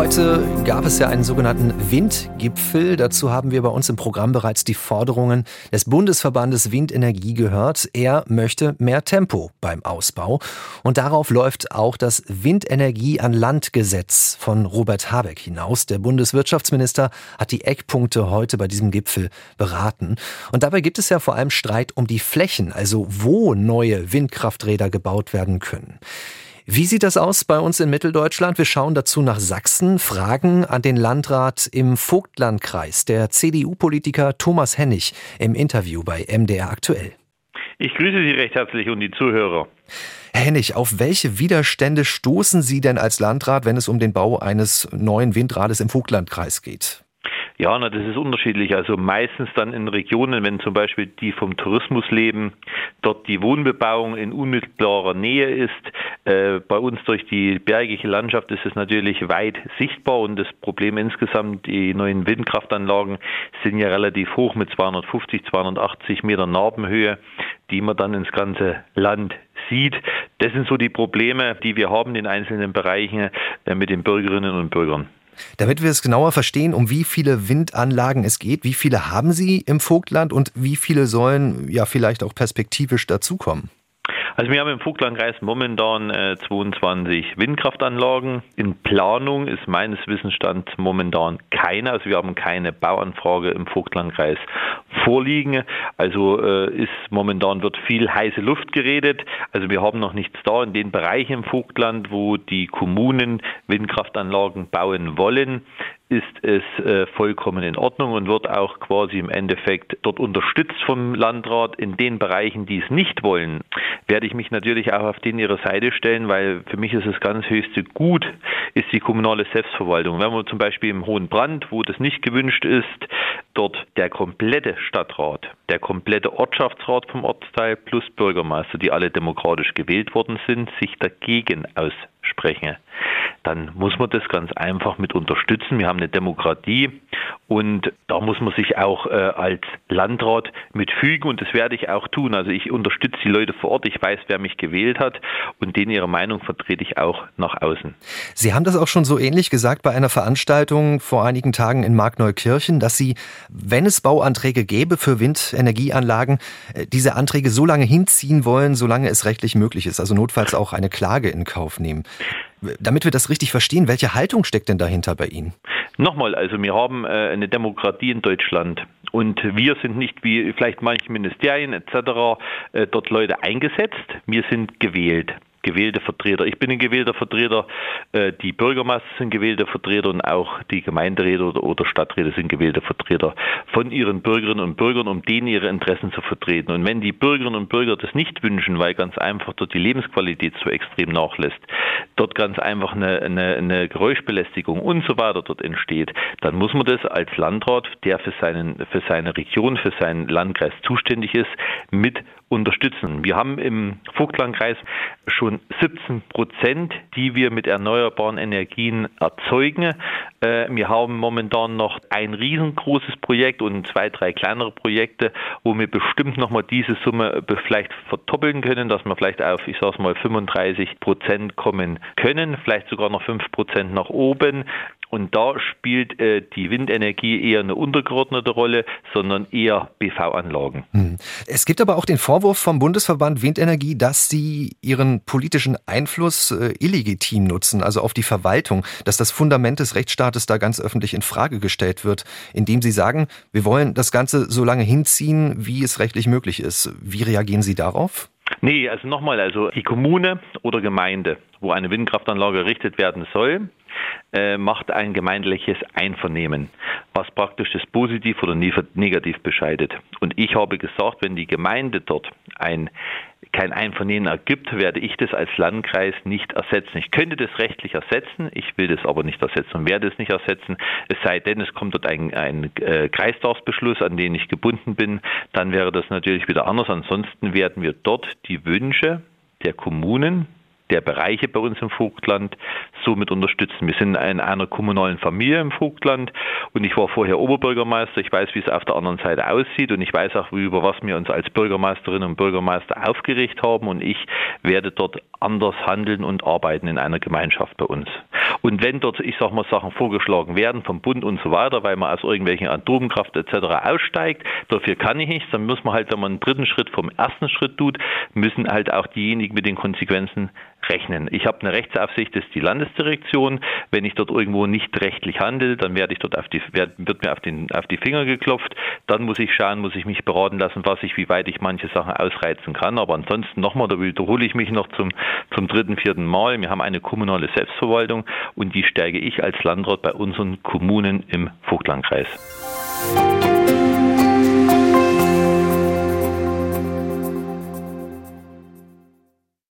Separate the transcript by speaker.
Speaker 1: Heute gab es ja einen sogenannten Windgipfel. Dazu haben wir bei uns im Programm bereits die Forderungen des Bundesverbandes Windenergie gehört. Er möchte mehr Tempo beim Ausbau. Und darauf läuft auch das Windenergie an Land Gesetz von Robert Habeck hinaus. Der Bundeswirtschaftsminister hat die Eckpunkte heute bei diesem Gipfel beraten. Und dabei gibt es ja vor allem Streit um die Flächen, also wo neue Windkrafträder gebaut werden können. Wie sieht das aus bei uns in Mitteldeutschland? Wir schauen dazu nach Sachsen, fragen an den Landrat im Vogtlandkreis, der CDU-Politiker Thomas Hennig im Interview bei MDR aktuell.
Speaker 2: Ich grüße Sie recht herzlich und die Zuhörer.
Speaker 1: Herr Hennig, auf welche Widerstände stoßen Sie denn als Landrat, wenn es um den Bau eines neuen Windrades im Vogtlandkreis geht?
Speaker 2: Ja, na, das ist unterschiedlich. Also meistens dann in Regionen, wenn zum Beispiel die vom Tourismus leben, dort die Wohnbebauung in unmittelbarer Nähe ist. Äh, bei uns durch die bergige Landschaft ist es natürlich weit sichtbar und das Problem insgesamt, die neuen Windkraftanlagen sind ja relativ hoch mit 250, 280 Meter Narbenhöhe, die man dann ins ganze Land sieht. Das sind so die Probleme, die wir haben in einzelnen Bereichen äh, mit den Bürgerinnen und Bürgern.
Speaker 1: Damit wir es genauer verstehen, um wie viele Windanlagen es geht, wie viele haben Sie im Vogtland und wie viele sollen ja vielleicht auch perspektivisch dazukommen?
Speaker 2: Also wir haben im Vogtlandkreis momentan äh, 22 Windkraftanlagen. In Planung ist meines Wissensstand momentan keine. Also wir haben keine Bauanfrage im Vogtlandkreis vorliegen. Also äh, ist momentan wird viel heiße Luft geredet. Also wir haben noch nichts da in den Bereichen im Vogtland, wo die Kommunen Windkraftanlagen bauen wollen ist es äh, vollkommen in Ordnung und wird auch quasi im Endeffekt dort unterstützt vom Landrat. In den Bereichen, die es nicht wollen, werde ich mich natürlich auch auf den ihre Seite stellen, weil für mich ist es ganz höchste Gut, ist die kommunale Selbstverwaltung. Wenn man zum Beispiel im Hohen Brand, wo das nicht gewünscht ist, dort der komplette Stadtrat, der komplette Ortschaftsrat vom Ortsteil plus Bürgermeister, die alle demokratisch gewählt worden sind, sich dagegen aussprechen dann muss man das ganz einfach mit unterstützen. Wir haben eine Demokratie und da muss man sich auch äh, als Landrat mitfügen und das werde ich auch tun. Also ich unterstütze die Leute vor Ort, ich weiß, wer mich gewählt hat und denen ihre Meinung vertrete ich auch nach außen.
Speaker 1: Sie haben das auch schon so ähnlich gesagt bei einer Veranstaltung vor einigen Tagen in Markneukirchen, dass Sie, wenn es Bauanträge gäbe für Windenergieanlagen, äh, diese Anträge so lange hinziehen wollen, solange es rechtlich möglich ist, also notfalls auch eine Klage in Kauf nehmen. Damit wir das richtig verstehen, welche Haltung steckt denn dahinter bei Ihnen?
Speaker 2: Nochmal, also wir haben äh, eine Demokratie in Deutschland und wir sind nicht wie vielleicht manche Ministerien etc. Äh, dort Leute eingesetzt, wir sind gewählt gewählte Vertreter. Ich bin ein gewählter Vertreter, äh, die Bürgermeister sind gewählte Vertreter und auch die Gemeinderäte oder Stadträte sind gewählte Vertreter von ihren Bürgerinnen und Bürgern, um denen ihre Interessen zu vertreten. Und wenn die Bürgerinnen und Bürger das nicht wünschen, weil ganz einfach dort die Lebensqualität so extrem nachlässt, dort ganz einfach eine, eine, eine Geräuschbelästigung und so weiter dort entsteht, dann muss man das als Landrat, der für, seinen, für seine Region, für seinen Landkreis zuständig ist, mit unterstützen. Wir haben im Vogtlandkreis schon 17 Prozent, die wir mit erneuerbaren Energien erzeugen. Äh, wir haben momentan noch ein riesengroßes Projekt und zwei, drei kleinere Projekte, wo wir bestimmt nochmal diese Summe vielleicht verdoppeln können, dass wir vielleicht auf, ich sage mal, 35 Prozent kommen können, vielleicht sogar noch 5 Prozent nach oben. Und da spielt äh, die Windenergie eher eine untergeordnete Rolle, sondern eher BV-Anlagen. Hm.
Speaker 1: Es gibt aber auch den Vorwurf vom Bundesverband Windenergie, dass sie ihren politischen Einfluss äh, illegitim nutzen, also auf die Verwaltung, dass das Fundament des Rechtsstaates da ganz öffentlich in Frage gestellt wird, indem sie sagen, wir wollen das Ganze so lange hinziehen, wie es rechtlich möglich ist. Wie reagieren Sie darauf?
Speaker 2: Nee, also nochmal, also die Kommune oder Gemeinde, wo eine Windkraftanlage errichtet werden soll, äh, macht ein gemeindliches Einvernehmen, was praktisch das positiv oder negativ bescheidet. Und ich habe gesagt, wenn die Gemeinde dort ein kein Einvernehmen ergibt, werde ich das als Landkreis nicht ersetzen. Ich könnte das rechtlich ersetzen, ich will das aber nicht ersetzen und werde es nicht ersetzen. Es sei denn, es kommt dort ein, ein äh, Kreistagsbeschluss, an den ich gebunden bin, dann wäre das natürlich wieder anders. Ansonsten werden wir dort die Wünsche der Kommunen, der Bereiche bei uns im Vogtland somit unterstützen. Wir sind in einer kommunalen Familie im Vogtland und ich war vorher Oberbürgermeister. Ich weiß, wie es auf der anderen Seite aussieht und ich weiß auch, über was wir uns als Bürgermeisterinnen und Bürgermeister aufgeregt haben und ich werde dort anders handeln und arbeiten in einer Gemeinschaft bei uns. Und wenn dort, ich sag mal, Sachen vorgeschlagen werden vom Bund und so weiter, weil man aus irgendwelchen Atomkraft etc. aussteigt, dafür kann ich nichts, dann muss man halt, wenn man einen dritten Schritt vom ersten Schritt tut, müssen halt auch diejenigen mit den Konsequenzen rechnen. Ich habe eine Rechtsaufsicht, das ist die Landesdirektion. Wenn ich dort irgendwo nicht rechtlich handle, dann werde ich dort auf die, wird mir auf, den, auf die Finger geklopft. Dann muss ich schauen, muss ich mich beraten lassen, was ich, wie weit ich manche Sachen ausreizen kann. Aber ansonsten nochmal, da wiederhole ich mich noch zum, zum dritten, vierten Mal. Wir haben eine kommunale Selbstverwaltung und die stärke ich als Landrat bei unseren Kommunen im Vogtlandkreis.